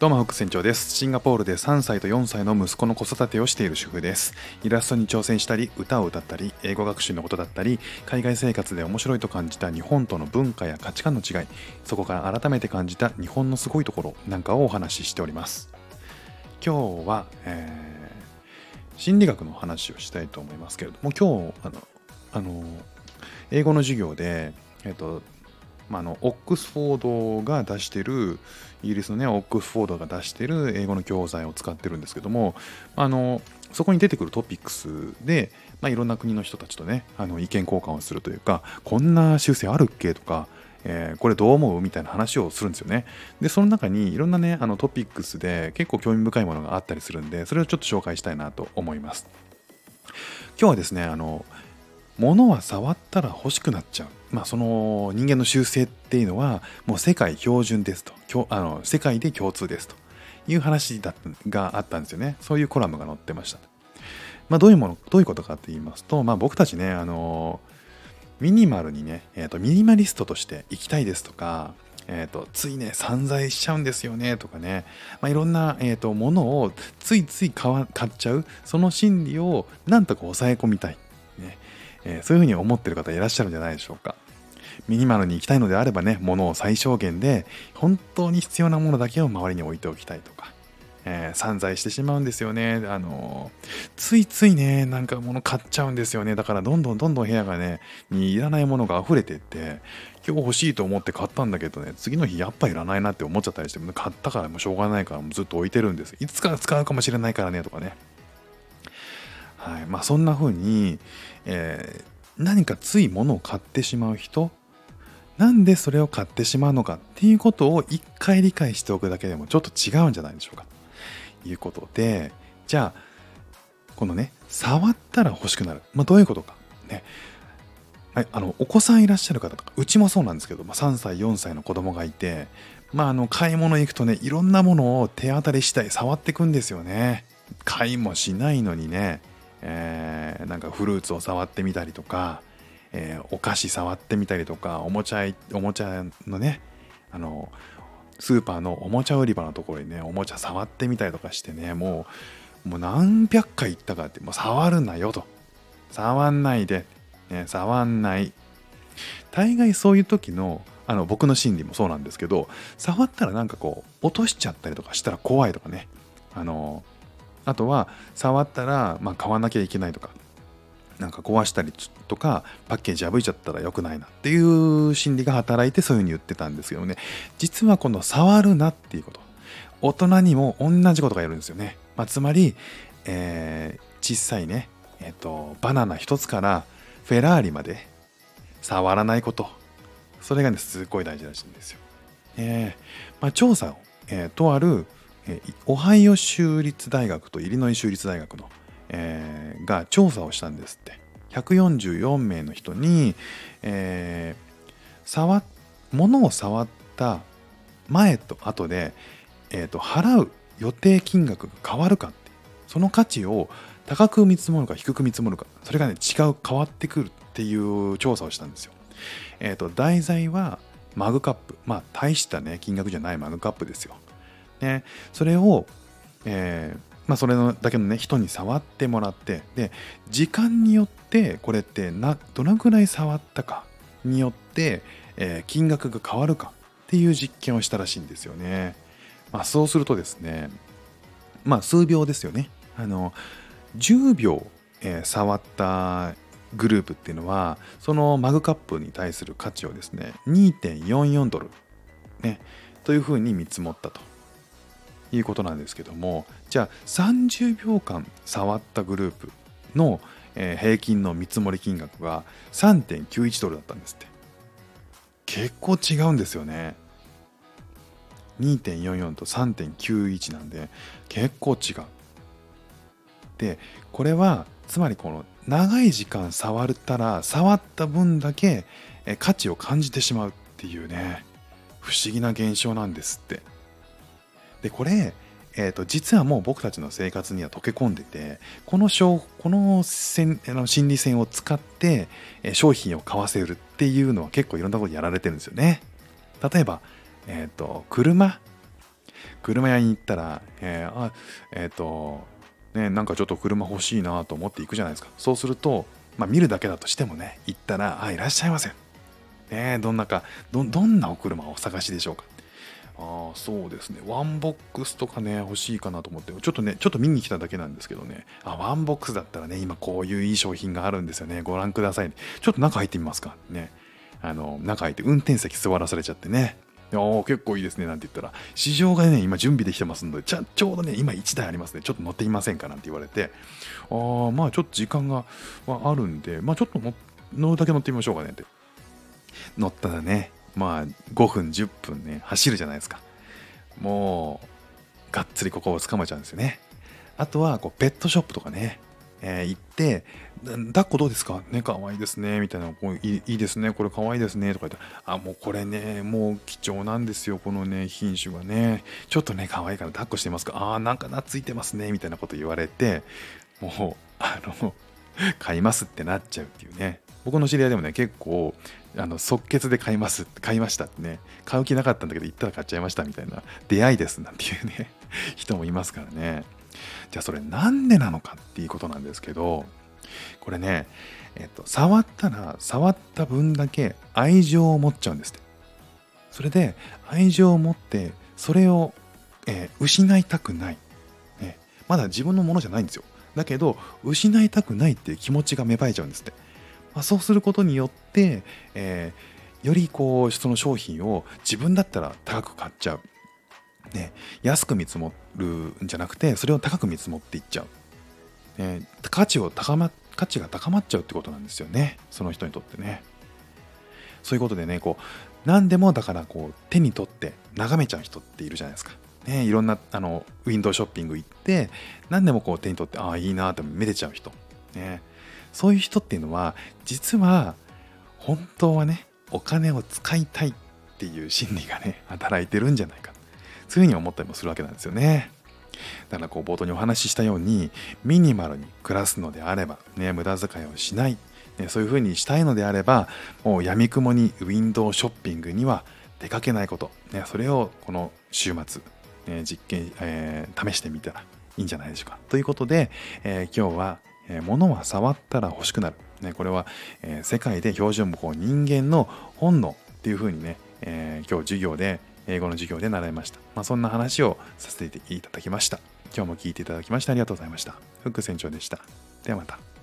どうも副船長です。シンガポールで3歳と4歳の息子の子育てをしている主婦です。イラストに挑戦したり歌を歌ったり英語学習のことだったり海外生活で面白いと感じた日本との文化や価値観の違いそこから改めて感じた日本のすごいところなんかをお話ししております。今日は、えー、心理学の話をしたいと思いますけれども今日あのあの英語の授業でえっ、とまあ、のオックスフォードが出してるイギリスのねオックスフォードが出してる英語の教材を使ってるんですけどもあのそこに出てくるトピックスで、まあ、いろんな国の人たちとねあの意見交換をするというかこんな修正あるっけとかえー、これどう思うみたいな話をするんですよね。で、その中にいろんなね、あのトピックスで結構興味深いものがあったりするんで、それをちょっと紹介したいなと思います。今日はですね、あの、物は触ったら欲しくなっちゃう。まあ、その人間の習性っていうのはもう世界標準ですと。あの世界で共通ですと。いう話だがあったんですよね。そういうコラムが載ってました、まあ、どういうものどういうことかって言いますと、まあ、僕たちねあのミニマルにね、えーと、ミニマリストとして生きたいですとかえーと、ついね散財しちゃうんですよねとかね、まあ、いろんな、えーと、ものをついつい買っちゃう。その心理をなんとか抑え込みたい、えー、そういうふうに思ってる方いらっしゃるんじゃないでしょうかミニマルに行きたいのであればね、物を最小限で、本当に必要なものだけを周りに置いておきたいとか、えー、散財してしまうんですよね。あのー、ついついね、なんか物買っちゃうんですよね。だからどんどんどんどん部屋がね、にいらないものが溢れてって、今日欲しいと思って買ったんだけどね、次の日やっぱいらないなって思っちゃったりして、買ったからもうしょうがないからもうずっと置いてるんです。いつから使うかもしれないからね、とかね。はい。まあそんな風に、えー、何かつい物を買ってしまう人なんでそれを買ってしまうのかっていうことを一回理解しておくだけでもちょっと違うんじゃないでしょうか。ということでじゃあこのね触ったら欲しくなる、まあ、どういうことか。ね。はい、あのお子さんいらっしゃる方とかうちもそうなんですけど、まあ、3歳4歳の子供がいて、まあ、あの買い物行くとねいろんなものを手当たりしたい触ってくんですよね。買いもしないのにね、えー、なんかフルーツを触ってみたりとかえー、お菓子触ってみたりとかおもちゃおもちゃのねあのスーパーのおもちゃ売り場のところにねおもちゃ触ってみたりとかしてねもうもう何百回言ったかってもう触るなよと。触んないで、ね、触んない。大概そういう時のあの僕の心理もそうなんですけど触ったらなんかこう落としちゃったりとかしたら怖いとかね。あのあとは触ったら、まあ、買わなきゃいけないとかなんか壊したりとかパッケージ破いちゃったら良くないなっていう心理が働いてそういうふうに言ってたんですけどね。実はこの触るなっていうこと大人にも同じことがやるんですよね、まあ、つまり、えー、小さいね、えーと、バナナ一つからフェラーリまで触らないこと。それがねすっごい大事らしいんですよ、えーまあ、調査を、えー、とある、オハイオ州立大学とイリノイ州立大学のえー、が調査をしたんですって144名の人に、えー、触物を触った前と後で、えーと、払う予定金額が変わるかってその価値を高く見積もるか低く見積もるかそれがね違う変わってくるっていう調査をしたんですよ。えっ、ー、と題材はマグカップまあ大したね金額じゃないマグカップですよ。ね、それを、えー、まあ、それのだけのね人に触ってもらってで時間によってこれってなどのくらい触ったかによって、えー、金額が変わるかっていう実験をしたらしいんですよね。まあ、そうするとですねまあ数秒ですよね。あの10秒、えー、触ったグループっていうのはそのマグカップに対する価値をですね2.44ドル、ね、というふうに見積もったということなんですけどもじゃあ30秒間触ったグループの、平均の見積もり金額が3.91ドルだったんですって。結構違うんですよね。2.44と3.91なんで結構違う。でこれはつまりこの長い時間触ったら触った分だけ価値を感じてしまうっていうね不思議な現象なんですって。でこれ、えーと、実はもう僕たちの生活には溶け込んでてこのこの線あの心理戦を使って商品を買わせるっていうのは結構いろんなことやられてるんですよね。例えば、えーと、車。車屋に行ったら、えー、あえっ、ー、とねなんかちょっと車欲しいなと思って行くじゃないですか。そうするとまあ見るだけだとしてもね行ったらあいらっしゃいませねどんなかどどんなお車をお探しでしょうか。ああそうですね。ワンボックスとかね欲しいかなと思ってちょっとねちょっと見に来ただけなんですけどね。あワンボックスだったらね今こういういい商品があるんですよね。ご覧くださいちょっと中入ってみますか。ね。あの中入って運転席座らされちゃってね。お結構いいですね。なんて言ったら。市場がね今準備できてますんでちゃちょうどね今1台ありますね。ちょっと乗ってみませんか？なんて言われて。ああまあちょっと時間があるんでまあちょっと乗るだけ乗ってみましょうかね。って。乗ったらねまあ5分10分ね走るじゃないですか。もうがっつりここをつかめちゃうんですよね。あとはこうペットショップとかね、えー、行って抱っこどうですか？ね可愛いいですねみたいなこういいですねこれ可愛いいですねとか言ってあもうこれねもう貴重なんですよこのね品種がね。ちょっとね可愛いいから抱っこしてますか？あなんか懐いてますねみたいなこと言われてもうあの 買いますってなっちゃうっていうね。僕の知り合いでもね結構あの即決で買います買いましたってね。買う気なかったんだけど行ったら買っちゃいましたみたいな出会いですなんていうね 人もいますからね。じゃあそれなんでなのかっていうことなんですけどこれね、えっと、触ったら触った分だけ愛情を持っちゃうんですって。それで愛情を持ってそれを、えー、失いたくない、ね、まだ自分のものじゃないんですよ。だけど失いたくないっていう気持ちが芽生えちゃうんですって。まあ、そうすることによって、えー、よりこうその商品を自分だったら高く買っちゃう、ね、安く見積もるんじゃなくてそれを高く見積もっていっちゃう、ね、価値を高ま価値が高まっちゃうってことなんですよね。その人にとってね。そういうことでねこう何でもだからこう手に取って眺めちゃう人っているじゃないですか。ね、いろんなあのウィンドウショッピング行って何でもこう手に取ってああいいなってめでちゃう人、ね、そういう人っていうのは実は本当はねお金を使いたいっていう心理がね働いてるんじゃないか。そういうふうに思ったりもするわけなんですよね。だからこう冒頭にお話ししたようにミニマルに暮らすのであればね無駄遣いをしない、ね、そういうふうにしたいのであればもうやみくもにウィンドウショッピングには出かけないこと、ね、それをこの週末、実験、えー、試してみたらいいんじゃないでしょうかということで、えー、今日はえー、物は触ったら欲しくなる。ね、これは、えー、世界で標準語人間の本能っていうふうにね、えー、今日授業で、英語の授業で習いました。まあ、そんな話をさせていただきました。今日も聞いていただきましてありがとうございました。フック船長でした。ではまた。